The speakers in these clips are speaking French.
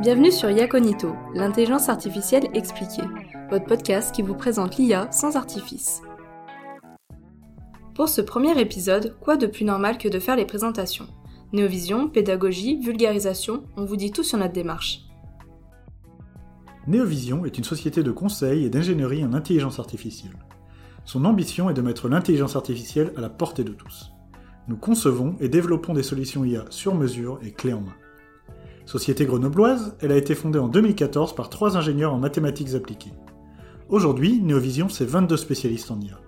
Bienvenue sur Yaconito, l'intelligence artificielle expliquée, votre podcast qui vous présente l'IA sans artifice. Pour ce premier épisode, quoi de plus normal que de faire les présentations? Néovision, pédagogie, vulgarisation, on vous dit tout sur notre démarche. Néovision est une société de conseil et d'ingénierie en intelligence artificielle. Son ambition est de mettre l'intelligence artificielle à la portée de tous. Nous concevons et développons des solutions IA sur mesure et clés en main. Société grenobloise, elle a été fondée en 2014 par trois ingénieurs en mathématiques appliquées. Aujourd'hui, Neovision, c'est 22 spécialistes en IA.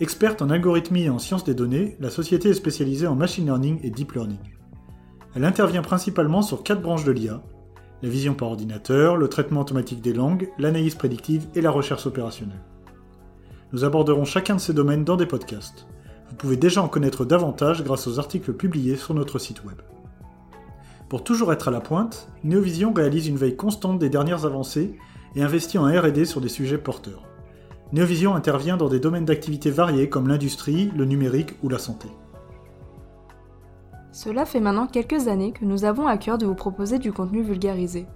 Experte en algorithmie et en sciences des données, la société est spécialisée en machine learning et deep learning. Elle intervient principalement sur quatre branches de l'IA la vision par ordinateur, le traitement automatique des langues, l'analyse prédictive et la recherche opérationnelle. Nous aborderons chacun de ces domaines dans des podcasts. Vous pouvez déjà en connaître davantage grâce aux articles publiés sur notre site web. Pour toujours être à la pointe, Neovision réalise une veille constante des dernières avancées et investit en RD sur des sujets porteurs. Neovision intervient dans des domaines d'activité variés comme l'industrie, le numérique ou la santé. Cela fait maintenant quelques années que nous avons à cœur de vous proposer du contenu vulgarisé.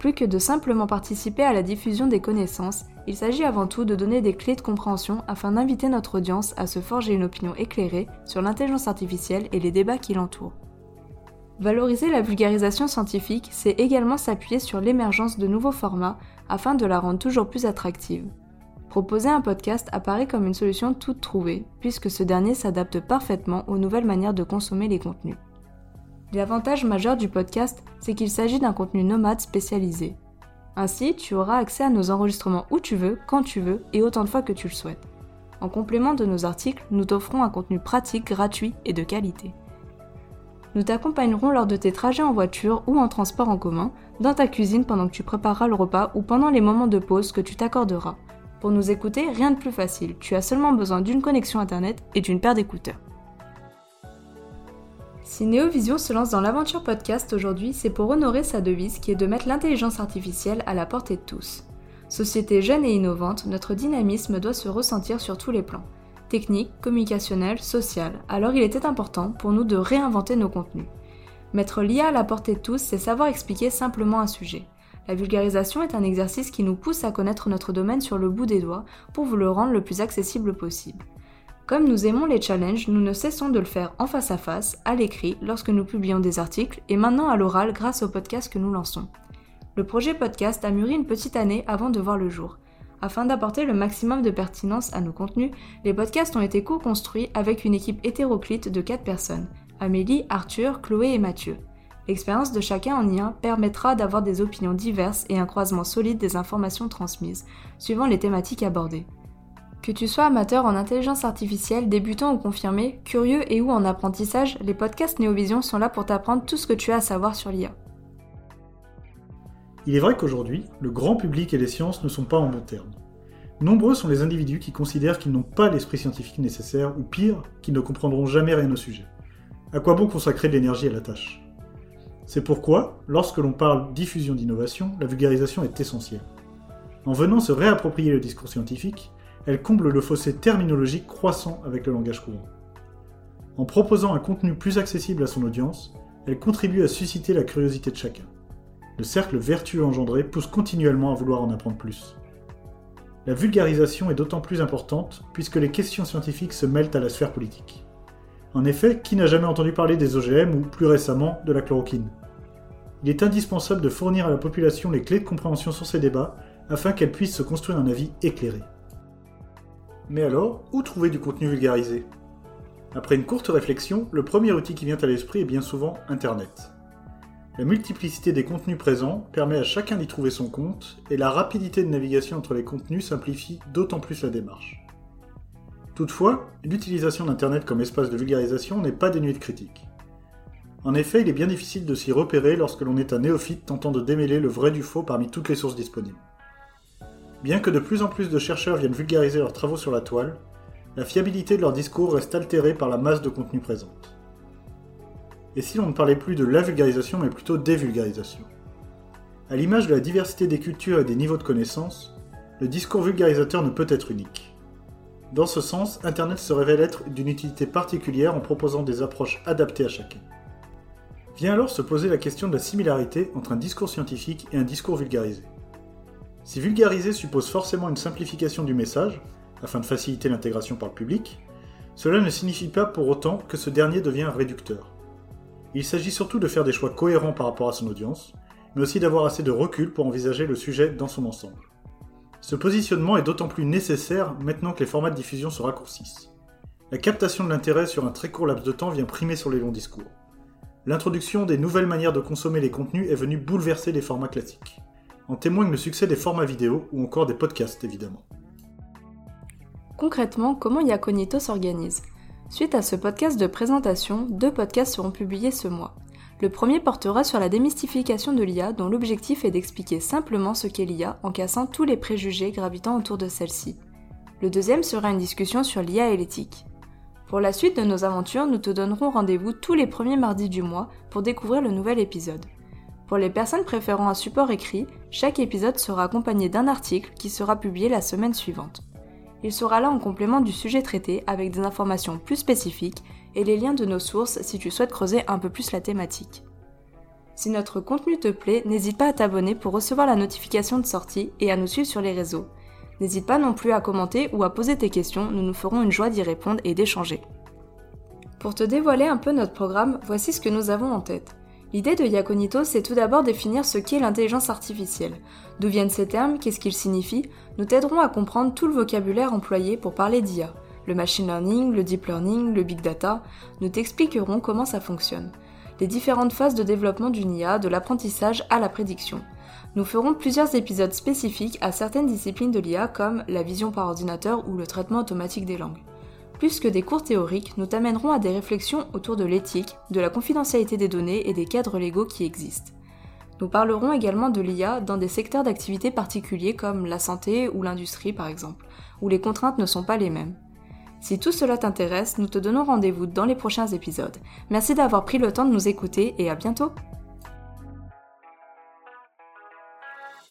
Plus que de simplement participer à la diffusion des connaissances, il s'agit avant tout de donner des clés de compréhension afin d'inviter notre audience à se forger une opinion éclairée sur l'intelligence artificielle et les débats qui l'entourent. Valoriser la vulgarisation scientifique, c'est également s'appuyer sur l'émergence de nouveaux formats afin de la rendre toujours plus attractive. Proposer un podcast apparaît comme une solution toute trouvée, puisque ce dernier s'adapte parfaitement aux nouvelles manières de consommer les contenus. L'avantage majeur du podcast, c'est qu'il s'agit d'un contenu nomade spécialisé. Ainsi, tu auras accès à nos enregistrements où tu veux, quand tu veux et autant de fois que tu le souhaites. En complément de nos articles, nous t'offrons un contenu pratique, gratuit et de qualité. Nous t'accompagnerons lors de tes trajets en voiture ou en transport en commun, dans ta cuisine pendant que tu prépareras le repas ou pendant les moments de pause que tu t'accorderas. Pour nous écouter, rien de plus facile, tu as seulement besoin d'une connexion internet et d'une paire d'écouteurs. Si Néovision se lance dans l'aventure podcast aujourd'hui, c'est pour honorer sa devise qui est de mettre l'intelligence artificielle à la portée de tous. Société jeune et innovante, notre dynamisme doit se ressentir sur tous les plans technique, communicationnel, social, alors il était important pour nous de réinventer nos contenus. Mettre l'IA à la portée de tous, c'est savoir expliquer simplement un sujet. La vulgarisation est un exercice qui nous pousse à connaître notre domaine sur le bout des doigts pour vous le rendre le plus accessible possible. Comme nous aimons les challenges, nous ne cessons de le faire en face à face, à l'écrit, lorsque nous publions des articles, et maintenant à l'oral grâce au podcast que nous lançons. Le projet podcast a mûri une petite année avant de voir le jour. Afin d'apporter le maximum de pertinence à nos contenus, les podcasts ont été co-construits avec une équipe hétéroclite de 4 personnes Amélie, Arthur, Chloé et Mathieu. L'expérience de chacun en IA permettra d'avoir des opinions diverses et un croisement solide des informations transmises, suivant les thématiques abordées. Que tu sois amateur en intelligence artificielle, débutant ou confirmé, curieux et ou en apprentissage, les podcasts Néovision sont là pour t'apprendre tout ce que tu as à savoir sur l'IA. Il est vrai qu'aujourd'hui, le grand public et les sciences ne sont pas en bon terme. Nombreux sont les individus qui considèrent qu'ils n'ont pas l'esprit scientifique nécessaire, ou pire, qu'ils ne comprendront jamais rien au sujet. À quoi bon consacrer de l'énergie à la tâche? C'est pourquoi, lorsque l'on parle diffusion d'innovation, la vulgarisation est essentielle. En venant se réapproprier le discours scientifique, elle comble le fossé terminologique croissant avec le langage courant. En proposant un contenu plus accessible à son audience, elle contribue à susciter la curiosité de chacun le cercle vertueux engendré pousse continuellement à vouloir en apprendre plus. La vulgarisation est d'autant plus importante puisque les questions scientifiques se mêlent à la sphère politique. En effet, qui n'a jamais entendu parler des OGM ou plus récemment de la chloroquine? Il est indispensable de fournir à la population les clés de compréhension sur ces débats afin qu'elle puisse se construire un avis éclairé. Mais alors, où trouver du contenu vulgarisé? Après une courte réflexion, le premier outil qui vient à l'esprit est bien souvent Internet. La multiplicité des contenus présents permet à chacun d'y trouver son compte, et la rapidité de navigation entre les contenus simplifie d'autant plus la démarche. Toutefois, l'utilisation d'Internet comme espace de vulgarisation n'est pas dénuée de critiques. En effet, il est bien difficile de s'y repérer lorsque l'on est un néophyte tentant de démêler le vrai du faux parmi toutes les sources disponibles. Bien que de plus en plus de chercheurs viennent vulgariser leurs travaux sur la toile, la fiabilité de leur discours reste altérée par la masse de contenus présente et si l'on ne parlait plus de la vulgarisation mais plutôt des vulgarisations. À l'image de la diversité des cultures et des niveaux de connaissance, le discours vulgarisateur ne peut être unique. Dans ce sens, Internet se révèle être d'une utilité particulière en proposant des approches adaptées à chacun. Vient alors se poser la question de la similarité entre un discours scientifique et un discours vulgarisé. Si vulgariser suppose forcément une simplification du message, afin de faciliter l'intégration par le public, cela ne signifie pas pour autant que ce dernier devient réducteur. Il s'agit surtout de faire des choix cohérents par rapport à son audience, mais aussi d'avoir assez de recul pour envisager le sujet dans son ensemble. Ce positionnement est d'autant plus nécessaire maintenant que les formats de diffusion se raccourcissent. La captation de l'intérêt sur un très court laps de temps vient primer sur les longs discours. L'introduction des nouvelles manières de consommer les contenus est venue bouleverser les formats classiques. En témoigne le succès des formats vidéo ou encore des podcasts évidemment. Concrètement, comment Yaconito s'organise? Suite à ce podcast de présentation, deux podcasts seront publiés ce mois. Le premier portera sur la démystification de l'IA dont l'objectif est d'expliquer simplement ce qu'est l'IA en cassant tous les préjugés gravitant autour de celle-ci. Le deuxième sera une discussion sur l'IA et l'éthique. Pour la suite de nos aventures, nous te donnerons rendez-vous tous les premiers mardis du mois pour découvrir le nouvel épisode. Pour les personnes préférant un support écrit, chaque épisode sera accompagné d'un article qui sera publié la semaine suivante. Il sera là en complément du sujet traité avec des informations plus spécifiques et les liens de nos sources si tu souhaites creuser un peu plus la thématique. Si notre contenu te plaît, n'hésite pas à t'abonner pour recevoir la notification de sortie et à nous suivre sur les réseaux. N'hésite pas non plus à commenter ou à poser tes questions, nous nous ferons une joie d'y répondre et d'échanger. Pour te dévoiler un peu notre programme, voici ce que nous avons en tête. L'idée de Yaconito, c'est tout d'abord définir ce qu'est l'intelligence artificielle. D'où viennent ces termes, qu'est-ce qu'ils signifient? Nous t'aiderons à comprendre tout le vocabulaire employé pour parler d'IA. Le machine learning, le deep learning, le big data, nous t'expliquerons comment ça fonctionne. Les différentes phases de développement d'une IA, de l'apprentissage à la prédiction. Nous ferons plusieurs épisodes spécifiques à certaines disciplines de l'IA comme la vision par ordinateur ou le traitement automatique des langues. Plus que des cours théoriques, nous t'amènerons à des réflexions autour de l'éthique, de la confidentialité des données et des cadres légaux qui existent. Nous parlerons également de l'IA dans des secteurs d'activité particuliers comme la santé ou l'industrie par exemple, où les contraintes ne sont pas les mêmes. Si tout cela t'intéresse, nous te donnons rendez-vous dans les prochains épisodes. Merci d'avoir pris le temps de nous écouter et à bientôt